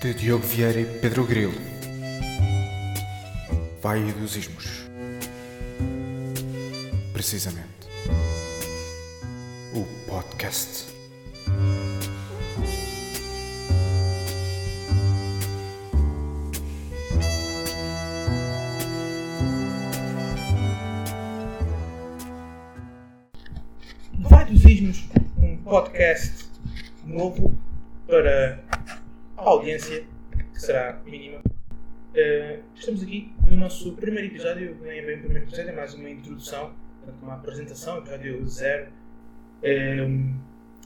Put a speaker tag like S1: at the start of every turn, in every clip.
S1: de Diogo Vieira e Pedro Grilo. Vai dos Ismos. Precisamente. O podcast.
S2: Vai dos Ismos, um podcast novo para audiência, que será mínima. Eh, estamos aqui no nosso primeiro episódio, nem é bem o primeiro episódio, é mais uma introdução, uma apresentação, episódio zero. Eh,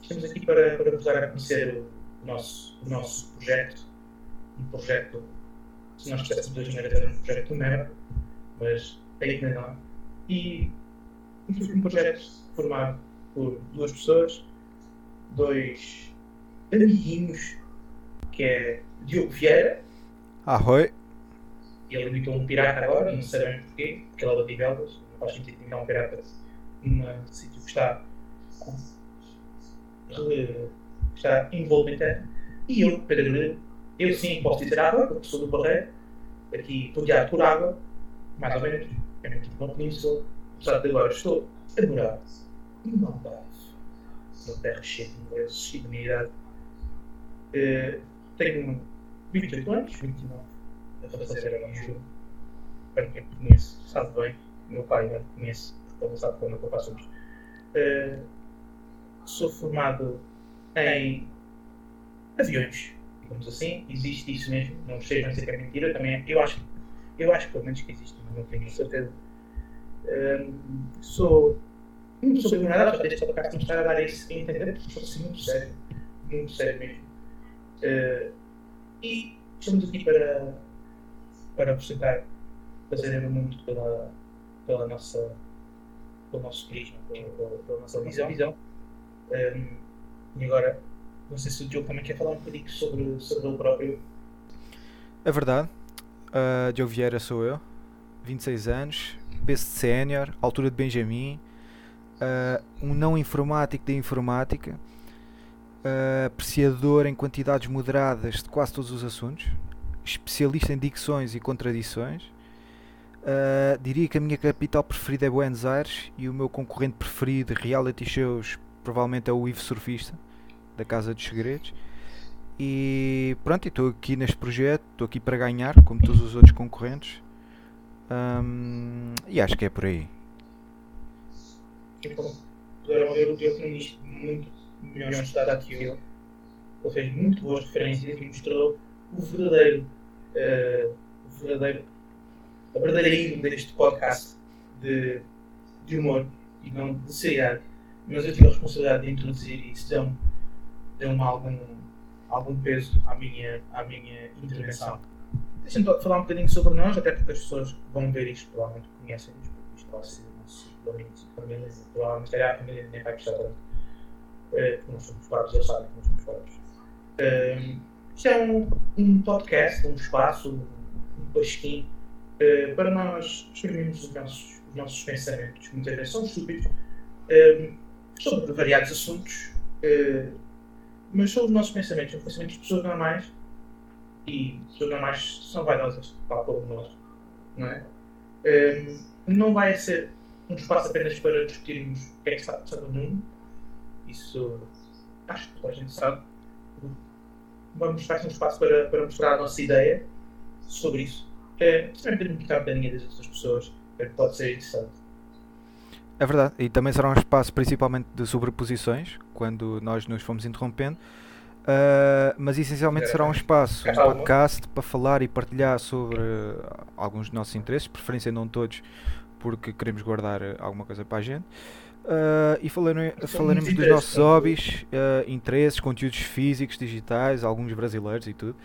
S2: estamos aqui para, para vos dar a conhecer o nosso, o nosso projeto, um projeto, se nós quiséssemos hoje era ter um projeto de merda, mas é que não é. E um projeto formado por duas pessoas, dois amiguinhos, que é Diogo Vieira,
S1: Arroi.
S2: ele imitou um pirata agora, não sei bem porquê, porque ele é de Belgas, não faz sentido imitar um pirata num sítio que está, eh, está terra. E eu, Pedro Grilo, eu sim posso dizer água, porque sou do Barreiro, aqui rodeado por água, mais ou menos, é muito bom península, apesar de agora estou a morar numa Algarve, uma terra cheia de ingleses e de minha idade. Tenho 28 anos, 29 a fazer agora em julho. Para quem me conhece, sabe bem, meu pai já me conhece, porque ele sabe como é que eu faço. Eh, sou formado em aviões, digamos assim, existe isso mesmo, não sei dizer que é mentira, também eu acho, eu acho pelo menos que existe, mas não tenho certeza. Eh, sou não sou nada, só deixo para cá começar a dar isso a entender, porque sou assim muito sério, muito sério mesmo. Eh, e estamos aqui para, para vos tentar fazer o mundo pela, pela nossa, pelo nosso prisma, pela, pela, pela nossa visão. visão. Um, e agora, não sei se o Diogo também quer falar um bocadinho sobre, sobre ele próprio.
S1: É verdade. Uh, Diogo Vieira sou eu. 26 anos. Peso de sénior. Altura de Benjamin. uh, um não informático da informática. Uh, apreciador em quantidades moderadas de quase todos os assuntos. Especialista em dicções e contradições. Uh, diria que a minha capital preferida é Buenos Aires e o meu concorrente preferido de reality shows provavelmente é o Ivo Surfista, da Casa dos Segredos. E pronto, estou aqui neste projeto, estou aqui para ganhar, como todos os outros concorrentes. Ahm, e acho que é por aí.
S2: E como puderam ver, o Diogo tem isto muito melhor estudado que eu. Ele fez muito boas referências e mostrou o verdadeiro, eh, o verdadeiro, a verdadeira deste podcast de, de humor e não de seriedade. Mas eu tive a responsabilidade de introduzir e isso deu-me deu algum, algum peso à minha, à minha intervenção. Deixa-me falar um bocadinho sobre nós, até porque as pessoas que vão ver isto provavelmente conhecem-nos, porque isto vai ser o nosso domínio provavelmente se calhar a família nem vai gostar tanto, eh, porque nós somos fartos, eles sabem que nós somos fartos. Eh, Isto é um, um podcast, um espaço, um pasquim, eh, para nós exprimirmos os nossos, os nossos pensamentos, que muitas vezes são estúpidos, sobre variados assuntos, eh, mas são os nossos pensamentos, os pensamentos de pessoas normais e pessoas normais são vaidosas, tal como nós, não é? Não vai ser um espaço apenas para discutirmos o que é que está a passar no mundo, isso acho que toda a gente sabe. Vamos fazer um espaço para, para mostrar a nossa ideia sobre isso. É, também podemos mostrar a opinião das outras pessoas, é, pode ser interessante.
S1: É verdade, e também será um espaço principalmente de sobreposições, quando nós nos fomos interrompendo. Ah, mas essencialmente será um espaço, um podcast para falar e partilhar sobre ah, alguns dos nossos interesses, preferência não todos, porque queremos guardar ah, alguma coisa para a gente. Ah, e falaremos dos nossos hobbies, ah, interesses, conteúdos físicos, digitais, alguns brasileiros e tudo.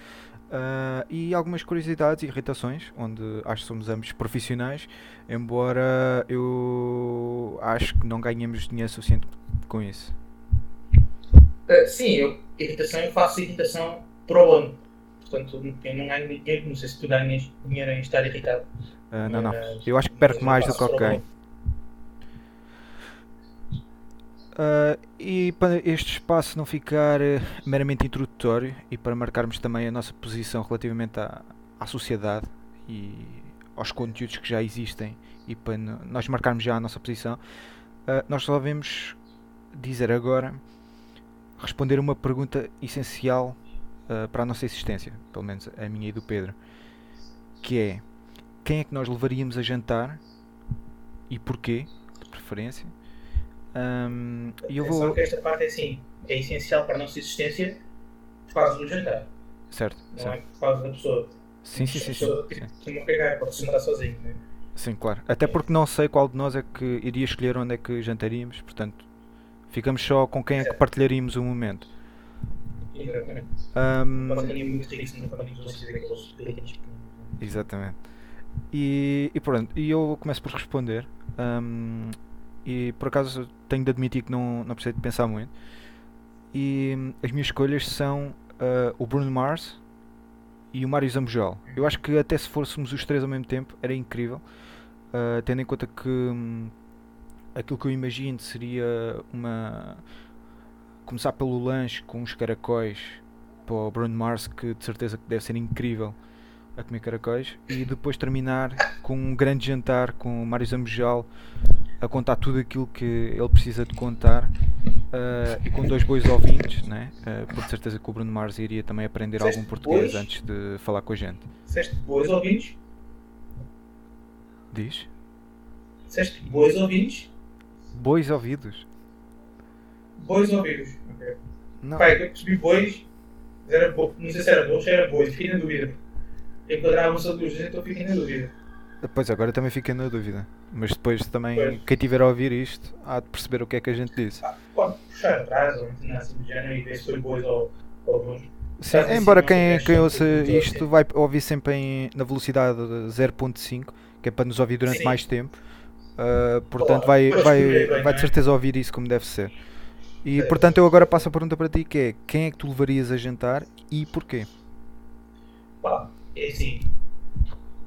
S1: Ah, e algumas curiosidades e irritações, onde acho que somos ambos profissionais, embora eu acho que não ganhemos dinheiro suficiente com isso.
S2: Uh, sim, eu, irritação, eu faço irritação pro ano. Portanto, eu não ganho dinheiro, não sei se tu ganhas dinheiro em estar irritado.
S1: Não, não. Eu acho que perco mais do que alguém.
S2: ano.
S1: Uh, e para este espaço não ficar uh, meramente introdutório e para marcarmos também a nossa posição relativamente à, à sociedade e aos conteúdos que já existem e para nós marcarmos já a nossa posição, uh, nós resolvemos dizer agora, responder uma pergunta essencial para a nossa existência, pelo menos a minha e do Pedro, que é quem é que nós levaríamos a jantar e porquê, de preferência, um,
S2: eu vou... Só que esta parte é assim, é essencial para a nossa existência por causa do jantar.
S1: Certo.
S2: Não
S1: certo.
S2: é por causa da pessoa.
S1: Sim, sim, sim.
S2: sim, sim. Não cagar, pode jantar sozinho, né?
S1: Sim, claro. Até porque não sei qual de nós é que iria escolher onde é que jantaríamos, portanto, ficamos só com quem é que partilharíamos o momento.
S2: Exatamente.
S1: Um...
S2: Exatamente.
S1: E, e pronto, e eu começo por responder. Um, e por acaso tenho de admitir que não, não precisei de pensar muito. E hum, as minhas escolhas são uh, o Bruno Mars e o Mário Zambojal. Eu acho que até se fôssemos os três ao mesmo tempo era incrível, uh, tendo em conta que um, aquilo que eu imagino seria uma. começar pelo lanche com os caracóis para o Bruno Mars, que de certeza que deve ser incrível a comer caracóis, e depois terminar com um grande jantar com o Mário Zambojal a contar tudo aquilo que ele precisa de contar uh, e com dois bois ouvintes, né? Uh, por certeza que o Bruno Mars iria também aprender algum português bois? antes de falar com a gente.
S2: Disseste bois ouvintes?
S1: Diz?
S2: Disseste bois ouvintes?
S1: Bois ouvidos.
S2: Bois ouvidos, ok. Não. Pai, eu percebi bois, era bo... não sei se era bois ou era bois, fiquei na dúvida. Enquadravam-se a duas, então fiquei na dúvida.
S1: Pois agora também fiquei na dúvida. Mas depois também, pois. quem tiver a ouvir isto, há de perceber o que é que a gente disse.
S2: Ah, pode puxar atrás ou assim do género e ver se foi boas ou, ou bons.
S1: Sim, embora quem, quem ouça isto vai ouvir sempre em, na velocidade 0.5, que é para nos ouvir durante Sim. mais tempo. Uh, portanto, vai, vai, vai de é? certeza ouvir isso como deve ser. E portanto, eu agora passo a pergunta para ti: que é quem é que tu levarias a jantar e porquê?
S2: Pá, é assim.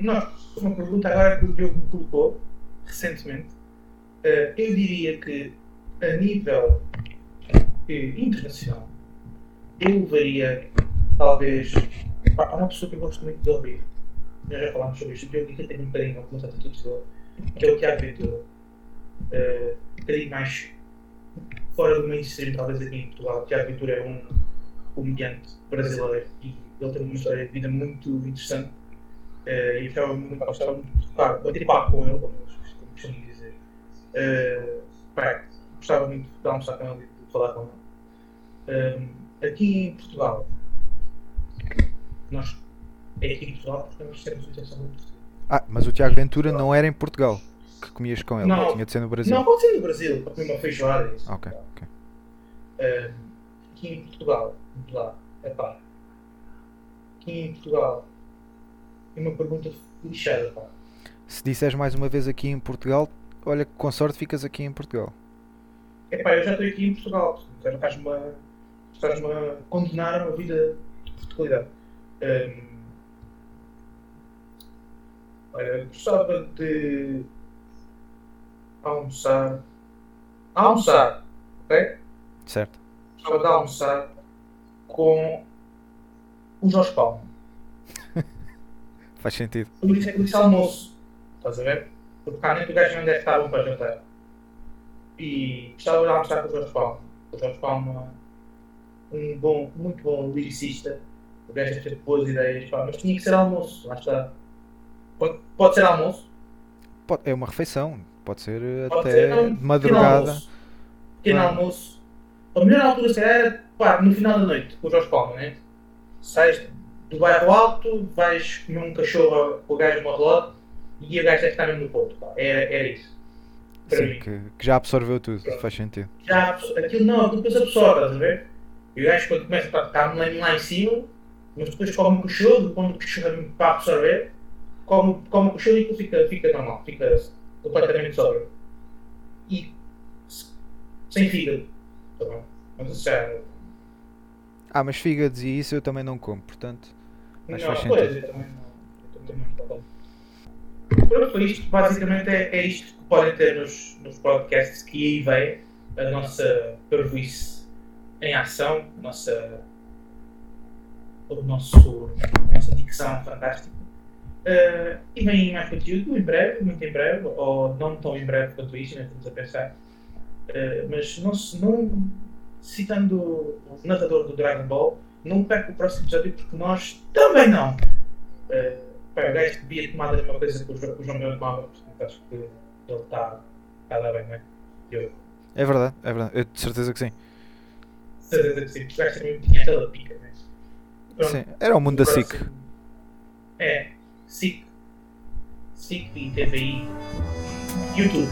S2: Não, uma pergunta agora que o Diogo me colocou recentemente, uh, eu diria que a nível uh, internacional eu levaria talvez há uma pessoa que eu gosto muito de ouvir nós já falámos sobre isto eu que tenho um bocadinho algumas atitudes dele que é o Tiago Ventura uh, um bocadinho mais fora do mainstream talvez aqui em Portugal. O Tiago Ventura é um comediante brasileiro e ele tem uma história de vida muito interessante uh, e eu gostava muito de tocar, bater papo com ele como costumo dizer. Uh, gostava muito de almoçar com ele e de falar com ele. Um, aqui em Portugal, nós é aqui em Portugal porque nós temos intenção muito
S1: Ah, mas o Tiago Ventura não era em Portugal que comias com ele, não, tinha de ser no Brasil.
S2: Não, pode ser no Brasil, para comer uma feijoada. Isso,
S1: ok, ok.
S2: Um, aqui em Portugal, lá, é pá. Aqui em Portugal, é uma pergunta lixada, pá
S1: se disseres mais uma vez aqui em Portugal, olha que com sorte ficas aqui em Portugal.
S2: Epá, eu já estou aqui em Portugal, então estás-me a, estás a condenar uma vida de Portugalidade. Um, olha, gostava de almoçar. Almoçar, ok?
S1: Certo.
S2: Gostava de almoçar com o Jorge Palma.
S1: Faz sentido.
S2: Por isso é que disse almoço. Estás a ver? Porque cá nem o gajo não deve estar bom para jantar. E gostava de almoçar com o Jorge Palma. O Jorge Palma, um bom, muito bom lyricista. O gajo ter boas ideias, pá, mas tinha que ser almoço, lá está. Pode, pode ser almoço?
S1: Pode, é uma refeição, pode ser pode até ser, não, madrugada.
S2: Pequeno almoço. almoço. A melhor altura era pá, no final da noite, com o Jorge Palma, né? Sais do bairro alto, vais comer um cachorro com o gajo de uma relógio e o gajo deve estar mesmo no ponto. Pá. Era, era isso.
S1: Sim, que, que, já absorveu tudo, Pronto. faz sentido.
S2: Já, aquilo não, aquilo depois absorve, estás a ver? E o gajo quando começa a estar lá em cima, mas depois come o cochilo, quando o cochilo para absorver, come, come o cochilo e aquilo fica, fica normal, fica completamente sóbrio. E sem fígado. Tá bom? Mas já.
S1: Ah, mas fígados e isso eu também não como, portanto.
S2: Mas não, faz sentido. Pois, eu também não. Eu também não Pronto, isto basicamente é, é isto que podem ter nos, nos podcasts que aí vem. a nossa pervice em ação, a nossa, o nosso, a nossa dicção fantástica. Uh, e vem mais conteúdo em breve, muito em breve, ou não tão em breve quanto isto, ainda estamos a pensar. Uh, mas não, não, citando o narrador do Dragon Ball, não perca o próximo episódio porque nós também não. Uh, pá, o gajo devia tomar a mesma coisa que o João, o João Melo tomava, portanto acho que ele está tá a dar bem, não é? Eu,
S1: É verdade, é verdade. Eu de certeza que sim.
S2: certeza que sim, porque o gajo também tinha aquela pica, não é? Pronto,
S1: Sim. Era o mundo da SIC.
S2: É, SIC. SIC e TVI. YouTube.